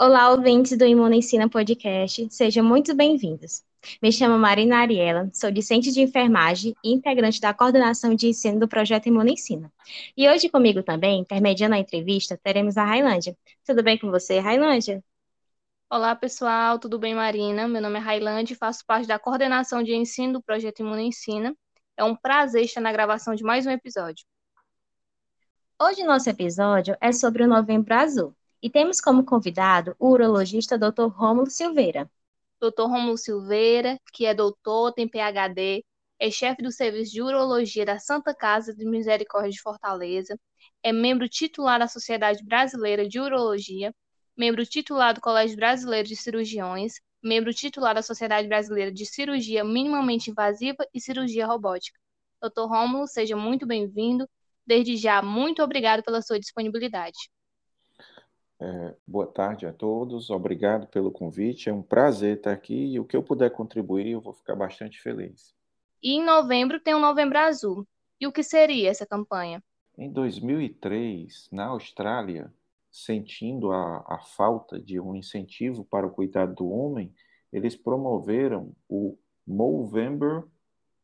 Olá, ouvintes do Imuna Ensina Podcast, sejam muito bem-vindos. Me chamo Marina Ariela, sou discente de enfermagem e integrante da coordenação de ensino do projeto Imuna Ensina. E hoje comigo também, intermediando a entrevista, teremos a Railândia. Tudo bem com você, Railândia? Olá, pessoal, tudo bem, Marina? Meu nome é Railândia e faço parte da coordenação de ensino do projeto Imuna Ensina. É um prazer estar na gravação de mais um episódio. Hoje nosso episódio é sobre o Novembro Azul e temos como convidado o urologista Dr. Rômulo Silveira. Dr. Rômulo Silveira, que é doutor, tem PhD, é chefe do Serviço de Urologia da Santa Casa de Misericórdia de Fortaleza, é membro titular da Sociedade Brasileira de Urologia, membro titular do Colégio Brasileiro de Cirurgiões, membro titular da Sociedade Brasileira de Cirurgia Minimamente Invasiva e Cirurgia Robótica. Dr. Rômulo, seja muito bem-vindo Desde já, muito obrigado pela sua disponibilidade. É, boa tarde a todos, obrigado pelo convite. É um prazer estar aqui e o que eu puder contribuir, eu vou ficar bastante feliz. E em novembro tem o Novembro Azul. E o que seria essa campanha? Em 2003, na Austrália, sentindo a, a falta de um incentivo para o cuidado do homem, eles promoveram o Movember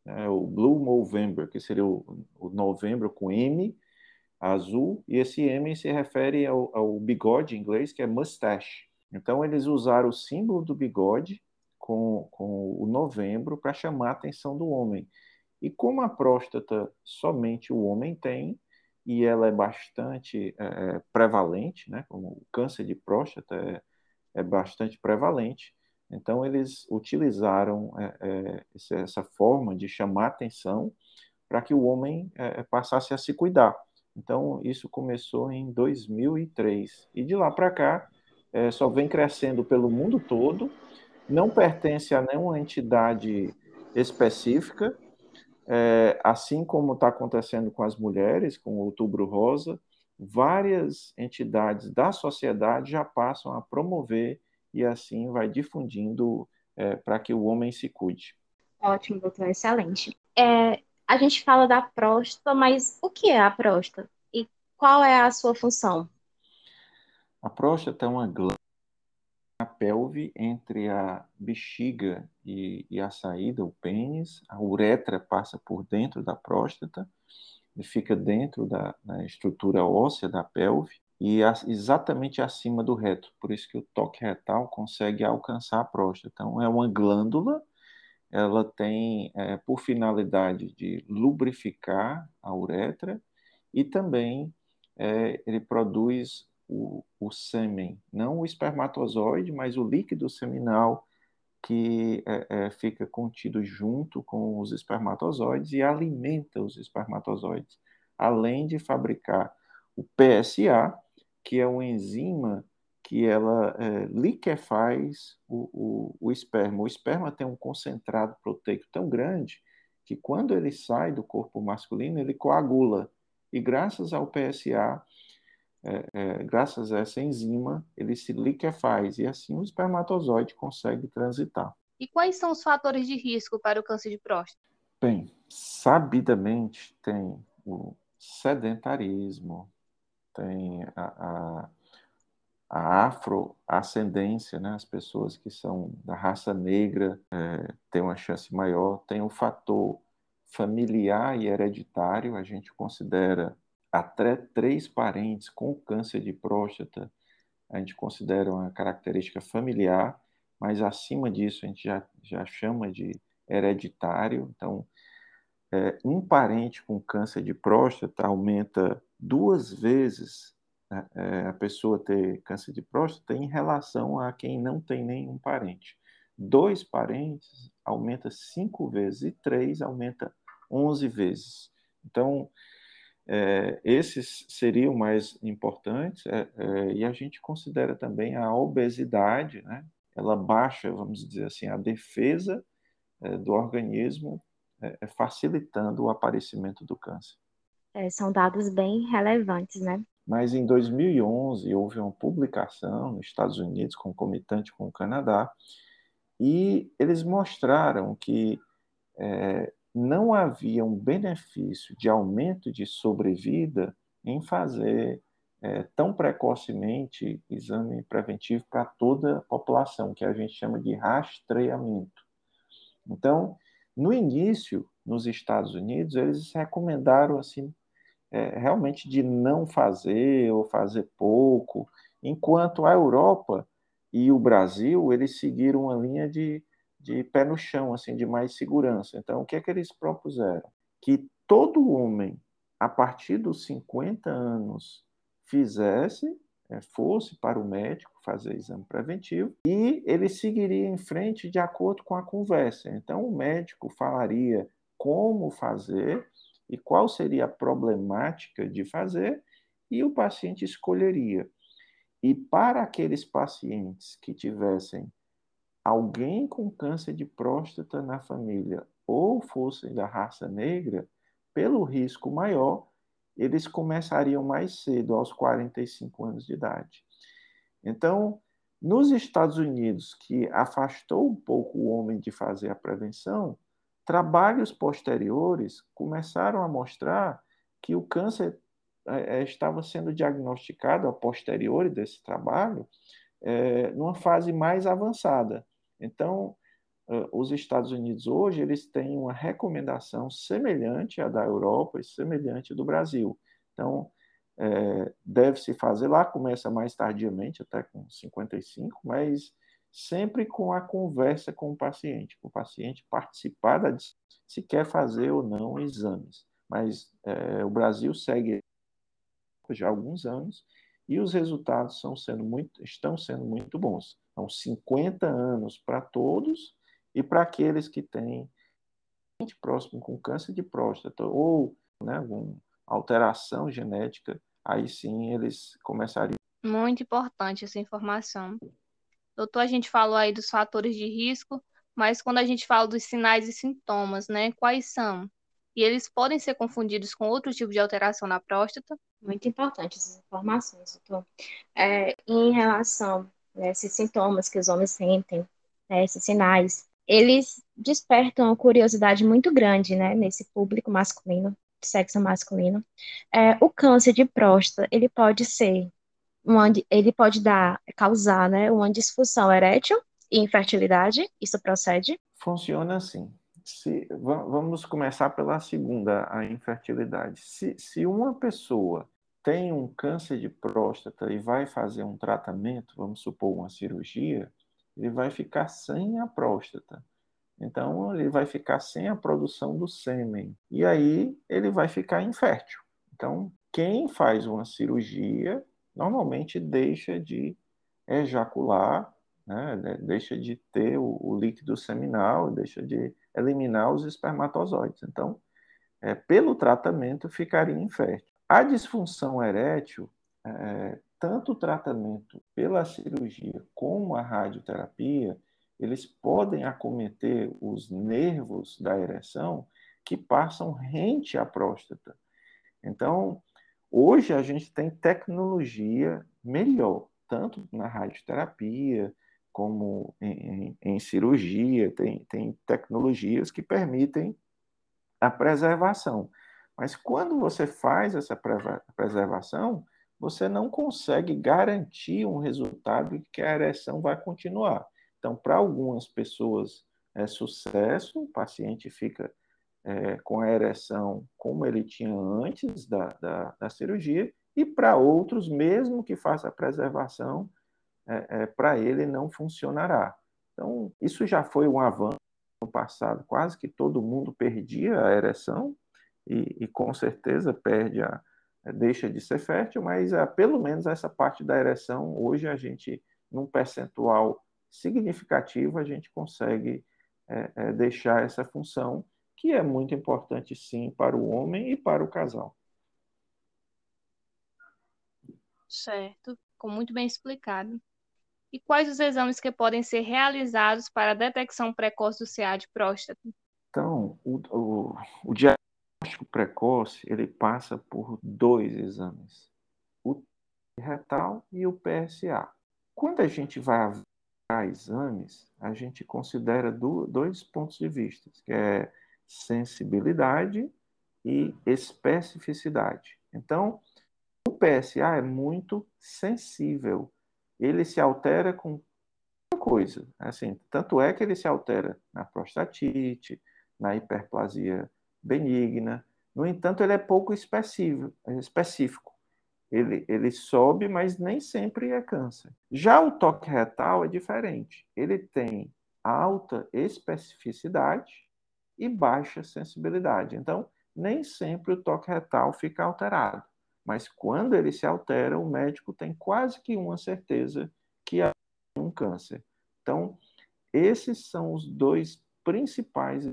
né, o Blue Movember, que seria o, o, novembro com M, azul, e esse M se refere ao, ao bigode em inglês, que é mustache. Então, eles usaram o símbolo do bigode com, com o novembro para chamar a atenção do homem. E como a próstata somente o homem tem, e ela é bastante é, é prevalente, né, como o câncer de próstata é, é bastante prevalente, então, eles utilizaram é, é, essa forma de chamar atenção para que o homem é, passasse a se cuidar. Então, isso começou em 2003. E de lá para cá, é, só vem crescendo pelo mundo todo, não pertence a nenhuma entidade específica, é, assim como está acontecendo com as mulheres, com o Outubro Rosa, várias entidades da sociedade já passam a promover e assim vai difundindo é, para que o homem se cuide. Ótimo, doutor, excelente. É, a gente fala da próstata, mas o que é a próstata? Qual é a sua função? A próstata é uma glândula na pelve entre a bexiga e, e, a saída, o pênis. A uretra passa por dentro da próstata e fica dentro da, da estrutura óssea da pelve e exatamente acima do reto. Por isso que o toque retal consegue alcançar a próstata. Então, é uma glândula, ela tem é, por finalidade de lubrificar a uretra e também é, ele produz o, o sêmen, não o espermatozoide, mas o líquido seminal que é, é, fica contido junto com os espermatozoides e alimenta os espermatozoides, além de fabricar o PSA, que é uma enzima que ela é, liquefaz o, o, o, esperma. O esperma tem um concentrado proteico tão grande que quando ele sai do corpo masculino, ele coagula. E graças ao PSA, é, é, graças a essa enzima, ele se liquefaz e assim o espermatozoide consegue transitar. E quais são os fatores de risco para o câncer de próstata? Bem, sabidamente tem o sedentarismo, tem a, a, a afroascendência, né? as pessoas que são da raça negra é, têm uma chance maior, tem o fator familiar e hereditário, a gente considera até três parentes com câncer de próstata, a gente considera uma característica familiar, mas acima disso a gente já, já chama de hereditário, então é, um parente com câncer de próstata aumenta duas vezes né, é, a pessoa ter câncer de próstata em relação a quem não tem nenhum parente. Dois parentes aumenta cinco vezes e três aumenta onze vezes. Então, é, esses seriam mais importantes é, é, e a gente considera também a obesidade, né? Ela baixa, vamos dizer assim, a defesa é, do organismo, é, facilitando o aparecimento do câncer. É, são dados bem relevantes, né? Mas em 2011 houve uma publicação nos Estados Unidos, concomitante com o Canadá, e eles mostraram que é, não havia um benefício de aumento de sobrevida em fazer é, tão precocemente exame preventivo para toda a população, que a gente chama de rastreamento. Então, no início, nos Estados Unidos, eles recomendaram assim é, realmente de não fazer ou fazer pouco, enquanto a Europa e o Brasil eles seguiram uma linha de, de pé no chão, assim, de mais segurança. Então, o que é que eles propuseram? Que todo homem, a partir dos 50 anos, fizesse, é, fosse para o médico fazer exame preventivo e ele seguiria em frente de acordo com a conversa. Então, o médico falaria como fazer e qual seria a problemática de fazer e o paciente escolheria. E para aqueles pacientes que tivessem alguém com câncer de próstata na família ou fossem da raça negra, pelo risco maior, eles começariam mais cedo, aos 45 anos de idade. Então, nos Estados Unidos, que afastou um pouco o homem de fazer a prevenção, trabalhos posteriores começaram a mostrar que o câncer é, estava sendo diagnosticado a posteriori desse trabalho é, numa fase mais avançada. Então, os Estados Unidos hoje eles têm uma recomendação semelhante à da Europa e semelhante do Brasil. Então, é, deve-se fazer lá, começa mais tardiamente, até com 55, mas sempre com a conversa com o paciente, com o paciente participar da se quer fazer ou não exames. Mas é, o Brasil segue já há alguns anos e os resultados sendo muito, estão sendo muito bons. São 50 anos para todos e para aqueles que têm próximo com câncer de próstata ou né, alguma alteração genética, aí sim eles começariam. Muito importante essa informação. Doutor, a gente falou aí dos fatores de risco, mas quando a gente fala dos sinais e sintomas, né, quais são? E eles podem ser confundidos com outro tipo de alteração na próstata? Muito importante essas informações, doutor. É, em relação a esses sintomas que os homens sentem, né, esses sinais, eles despertam uma curiosidade muito grande, né, nesse público masculino, sexo masculino. É, o câncer de próstata, ele pode ser, uma, ele pode dar, causar, né, uma disfunção erétil e infertilidade, isso procede? Funciona assim. Se, vamos começar pela segunda, a infertilidade. Se, se uma pessoa tem um câncer de próstata e vai fazer um tratamento, vamos supor uma cirurgia, ele vai ficar sem a próstata. Então, ele vai ficar sem a produção do sêmen. E aí, ele vai ficar infértil. Então, quem faz uma cirurgia normalmente deixa de ejacular, né? deixa de ter o, o, líquido seminal, deixa de eliminar os espermatozoides. Então, é, pelo tratamento, ficaria infértil. A disfunção erétil é, tanto o tratamento pela cirurgia como a radioterapia, eles podem acometer os nervos da ereção que passam rente à próstata. Então, hoje a gente tem tecnologia melhor, tanto na radioterapia como em, em, cirurgia, tem, tem tecnologias que permitem a preservação. Mas quando você faz essa preservação, você não consegue garantir um resultado que a ereção vai continuar. Então, para algumas pessoas é sucesso, o paciente fica é, com a ereção como ele tinha antes da, da, da cirurgia, e para outros, mesmo que faça a preservação, é, é, para ele não funcionará. Então, isso já foi um avanço no passado, quase que todo mundo perdia a ereção, e, e com certeza perde a, é, deixa de ser fértil, mas é, pelo menos essa parte da ereção, hoje a gente, num percentual significativo, a gente consegue é, é, deixar essa função, que é muito importante, sim, para o homem e para o casal. Certo, ficou muito bem explicado. E quais os exames que podem ser realizados para a detecção precoce do CA de próstata? Então, o, o, o diagnóstico precoce ele passa por dois exames, o retal e o PSA. Quando a gente vai avaliar exames, a gente considera dois pontos de vista, que é sensibilidade e especificidade. Então, o PSA é muito sensível. Ele se altera com coisa. Assim, tanto é que ele se altera na prostatite, na hiperplasia benigna. No entanto, ele é pouco específico. Ele, ele sobe, mas nem sempre é câncer. Já o toque retal é diferente. Ele tem alta especificidade e baixa sensibilidade. Então, nem sempre o toque retal fica alterado. Mas quando ele se altera, o médico tem quase que uma certeza que há um câncer. Então, esses são os dois principais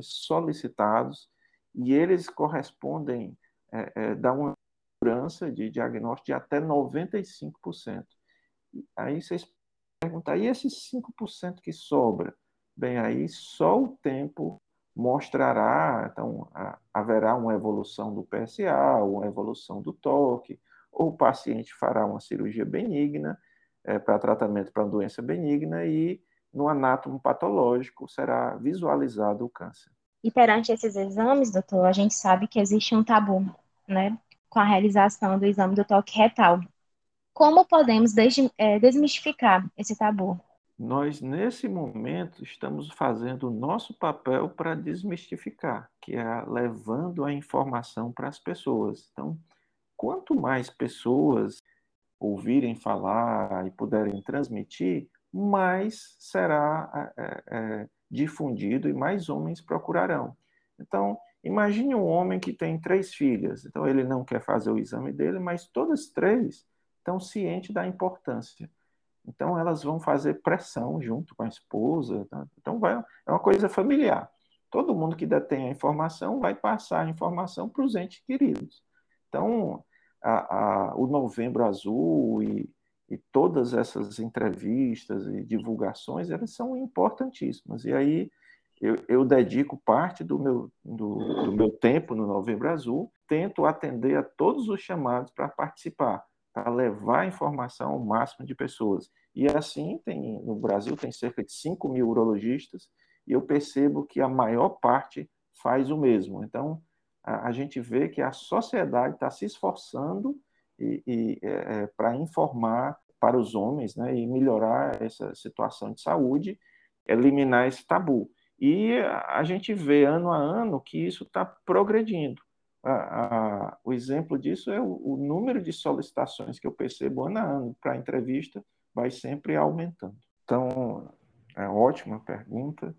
solicitados e eles correspondem, é, é, uma segurança de diagnóstico de até 95%. Aí vocês perguntam, e esses 5% que sobra? Bem, aí só o tempo mostrará, então haverá uma evolução do PSA, uma evolução do toque, ou o paciente fará uma cirurgia benigna é, para tratamento para doença benigna e no anátomo patológico será visualizado o câncer. E perante esses exames, doutor, a gente sabe que existe um tabu, né, com a realização do exame do toque retal. Como podemos é, desmistificar esse tabu? Nós, nesse momento, estamos fazendo o nosso papel para desmistificar, que é levando a informação para as pessoas. Então, quanto mais pessoas ouvirem falar e puderem transmitir, mais será é, é, difundido e mais homens procurarão. Então, imagine um homem que tem três filhas. Então, ele não quer fazer o exame dele, mas todas três estão cientes da importância. Então, elas vão fazer pressão junto com a esposa. Tá? Então, vai, é uma coisa familiar. Todo mundo que detém a informação vai passar a informação para os entes queridos. Então, a, a, o Novembro Azul e, e todas essas entrevistas e divulgações, elas são importantíssimas. E aí eu, eu dedico parte do meu, do, do, meu tempo no Novembro Azul, tento atender a todos os chamados para participar, para levar a informação ao máximo de pessoas. E assim, tem, no Brasil tem cerca de 5 mil urologistas, e eu percebo que a maior parte faz o mesmo. Então, a, a gente vê que a sociedade está se esforçando e, e é, é para informar para os homens né, e melhorar essa situação de saúde, eliminar esse tabu. E a gente vê ano a ano que isso está progredindo. A, a, o exemplo disso é o, o, número de solicitações que eu percebo ano a ano para entrevista vai sempre aumentando. Então, é ótima pergunta.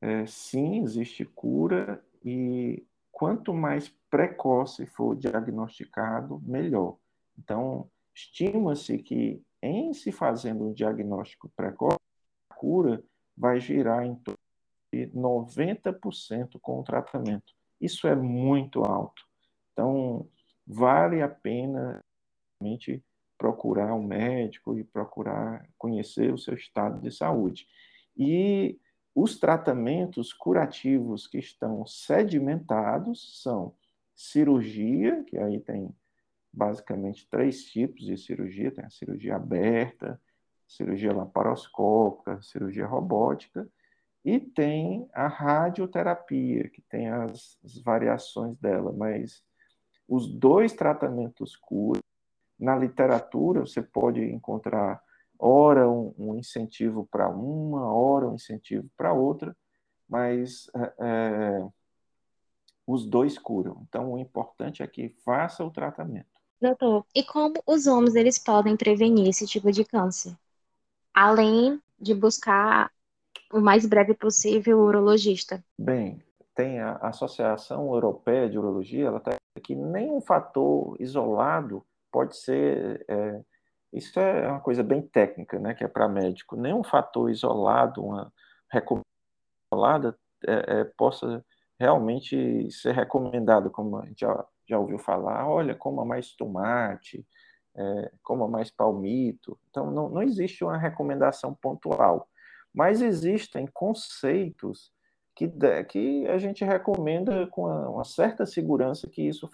É, sim, existe cura e quanto mais precoce for diagnosticado, melhor. Então, estima-se que em se fazendo um diagnóstico precoce, a cura vai girar em torno de 90% com o tratamento. Isso é muito alto. Então, vale a pena realmente procurar um médico e procurar conhecer o seu estado de saúde. E os tratamentos curativos que estão sedimentados são cirurgia, que aí tem basicamente três tipos de cirurgia: tem a cirurgia aberta, cirurgia laparoscópica, cirurgia robótica, e tem a radioterapia, que tem as, as variações dela, mas os dois tratamentos curam. Na literatura, você pode encontrar ora um, um incentivo para uma, ora um incentivo para outra, mas é, é, os dois curam. Então, o importante é que faça o tratamento. Doutor, e como os homens eles podem prevenir esse tipo de câncer? Além de buscar o mais breve possível o urologista. Bem, tem a Associação Europeia de Urologia, ela está que nenhum fator isolado pode ser é, isso é uma coisa bem técnica, né, que é para médico. Nenhum fator isolado, uma recomendação isolada, é, é, possa realmente ser recomendado, como a gente já, já ouviu falar, olha, coma mais tomate, é, coma mais palmito. Então, não, não existe uma recomendação pontual, mas existem conceitos que, que a gente recomenda com uma, certa segurança que isso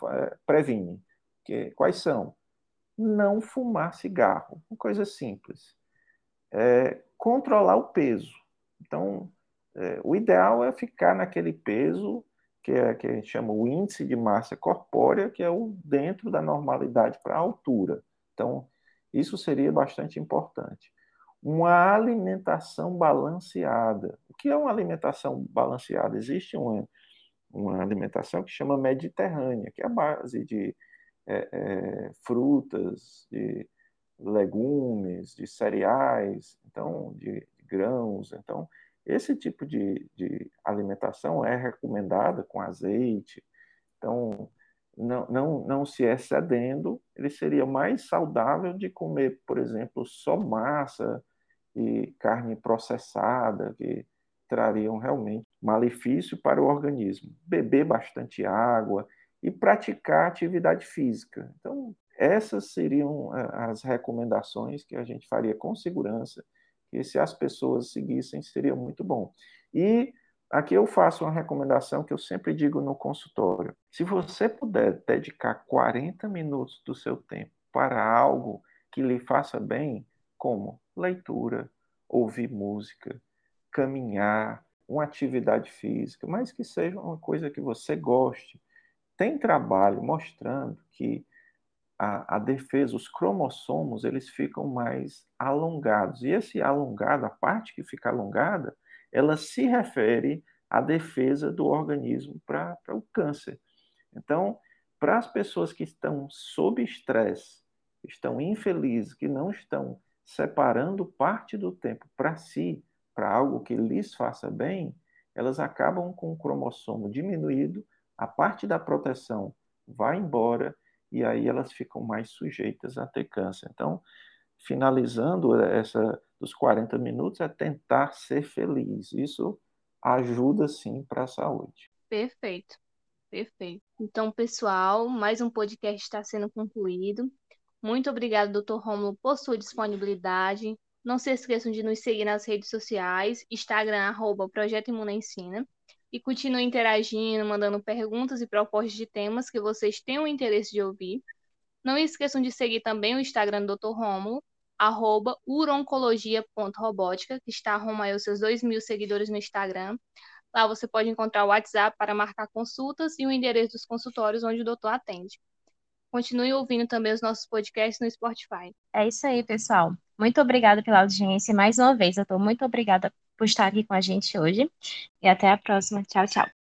previne. Que, quais são? não fumar cigarro. Uma coisa simples. É, controlar o peso. Então, é, o ideal é ficar naquele peso que é que a gente chama o índice de massa corpórea, que é o dentro da normalidade para a altura. Então, isso seria bastante importante. Uma alimentação balanceada. O que é uma alimentação balanceada? Existe uma, uma alimentação que chama mediterrânea, que é a base de é, é, frutas, de legumes, de cereais, então de, grãos. Então, esse tipo de, de alimentação é recomendada com azeite. Então, não, não, não se excedendo, ele seria mais saudável de comer, por exemplo, só massa e carne processada, que trariam realmente malefício para o organismo. Beber bastante água e praticar atividade física. Então, essas seriam é, as recomendações que a gente faria com segurança, que se as pessoas seguissem, seria muito bom. E aqui eu faço uma recomendação que eu sempre digo no consultório. Se você puder dedicar 40 minutos do seu tempo para algo que lhe faça bem, como leitura, ouvir música, caminhar, uma atividade física, mas que seja uma coisa que você goste. Tem trabalho mostrando que a, a, defesa, os cromossomos, eles ficam mais alongados. E esse alongado, a parte que fica alongada, ela se refere à defesa do organismo para o câncer. Então, para as pessoas que estão sob estresse, estão infelizes, que não estão separando parte do tempo para si, para algo que lhes faça bem, elas acabam com o cromossomo diminuído, a parte da proteção vai embora e aí elas ficam mais sujeitas a ter câncer. Então, finalizando essa dos 40 minutos é tentar ser feliz. Isso ajuda sim para a saúde. Perfeito. Perfeito. Então, pessoal, mais um podcast está sendo concluído. Muito obrigada, Dr. Romulo, por sua disponibilidade. Não se esqueçam de nos seguir nas redes sociais, Instagram, arroba Projeto Imuna Ensina e continue interagindo, mandando perguntas e propostas de temas que vocês tenham interesse de ouvir. Não esqueçam de seguir também o Instagram do Dr. Rômulo, arroba uroncologia.robótica, que está rumo aí os seus 2 mil seguidores no Instagram. Lá você pode encontrar o WhatsApp para marcar consultas e o endereço dos consultórios onde o doutor atende. Continue ouvindo também os nossos podcasts no Spotify. É isso aí, pessoal. Muito obrigada pela audiência mais uma vez. Eu estou muito obrigada por estar aqui com a gente hoje. E até a próxima. Tchau, tchau.